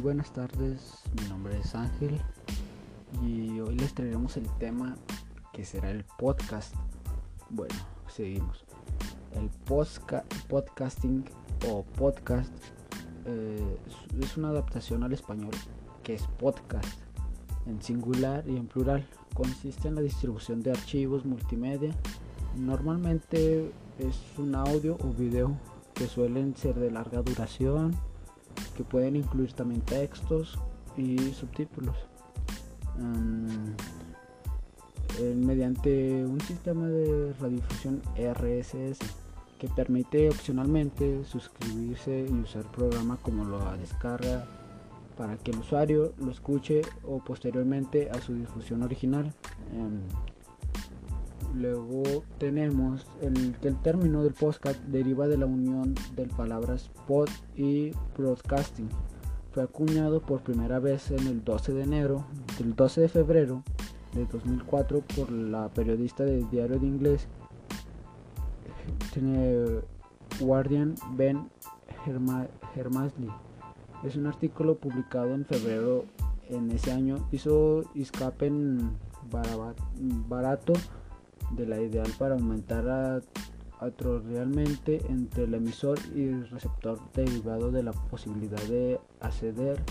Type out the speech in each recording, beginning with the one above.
muy buenas tardes, mi nombre es Ángel y hoy les traeremos el tema que será el podcast. Bueno, seguimos. El podcasting o podcast eh, es una adaptación al español que es podcast en singular y en plural. Consiste en la distribución de archivos multimedia. Normalmente es un audio o video que suelen ser de larga duración que pueden incluir también textos y subtítulos. mediante un sistema de radiodifusión RSS que permite opcionalmente suscribirse y usar programa como la descarga para que el usuario lo escuche o posteriormente a su difusión original. Luego tenemos el, que el término del podcast deriva de la unión de palabras pod y broadcasting. Fue acuñado por primera vez en el 12 de enero, del 12 de febrero de 2004 por la periodista del diario de inglés Guardian Ben Hermasley. Es un artículo publicado en febrero en ese año. Hizo escape barato de la ideal para aumentar realmente entre el emisor y el receptor derivado de la posibilidad de acceder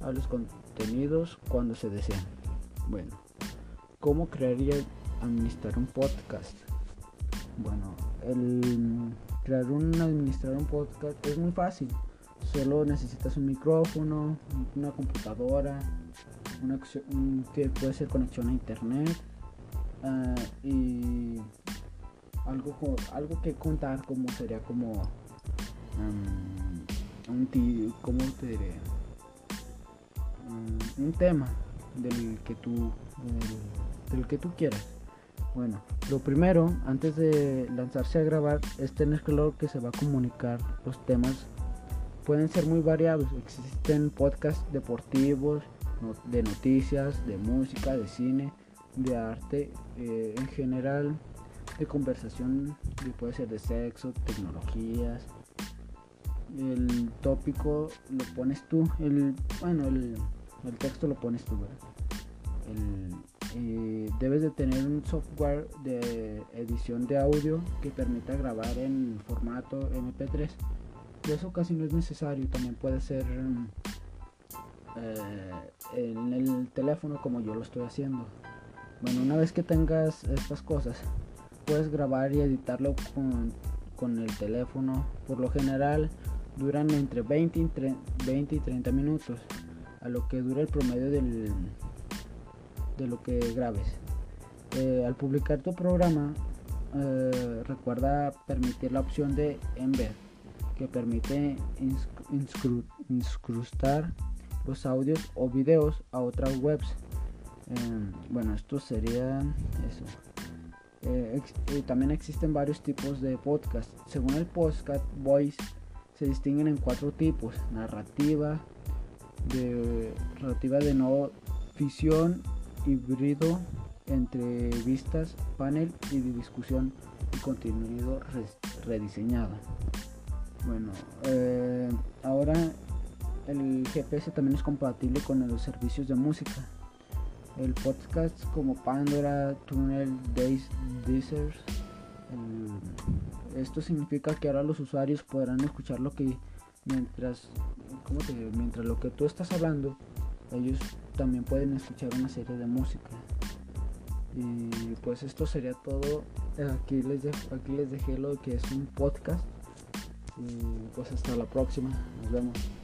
a los contenidos cuando se desean. Bueno, ¿cómo crear y administrar un podcast? Bueno, el crear un administrar un podcast es muy fácil. Solo necesitas un micrófono, una computadora, una, que puede ser conexión a internet Ah, y algo, algo que contar como sería como un ¿cómo te diré? un tema del que tú del, que tú quieras bueno lo primero antes de lanzarse a grabar es tener claro que se va a comunicar los temas pueden ser muy variados existen podcasts deportivos de noticias de música de cine de arte eh, en general, de conversación, puede ser de sexo, tecnologías. El tópico lo pones tú, el, bueno, el, texto lo pones tú, eh, debes de tener un software de edición de audio que permita grabar en formato MP3. Y eso casi no es necesario, también puede ser eh, en el teléfono como yo lo estoy haciendo. Bueno, una vez que tengas estas cosas, puedes grabar y editarlo con, el teléfono. Por lo general, duran entre 20 y, 20 y 30 minutos, a lo que dura el promedio del, de lo que grabes. Eh, al publicar tu programa, eh, recuerda permitir la opción de embed, que permite incrustar los audios o videos a otras webs Em, bueno, esto sería eso. Eh, eh, también existen varios tipos de podcast. Según el podcast Voice, se distinguen en cuatro tipos: narrativa, de narrativa de no ficción, híbrido, entrevistas, panel y de discusión y contenido rediseñado. Bueno, eh, ahora el GPS también es compatible con los servicios de música el podcast como Pandora, Tunnel, Days, Deezers. esto significa que ahora los usuarios podrán escuchar lo que mientras, mientras lo que tú estás hablando, ellos también pueden escuchar una serie de música. Y pues esto sería todo. Aquí les, aquí les dejé lo que es un podcast. Y pues hasta la próxima. Nos vemos.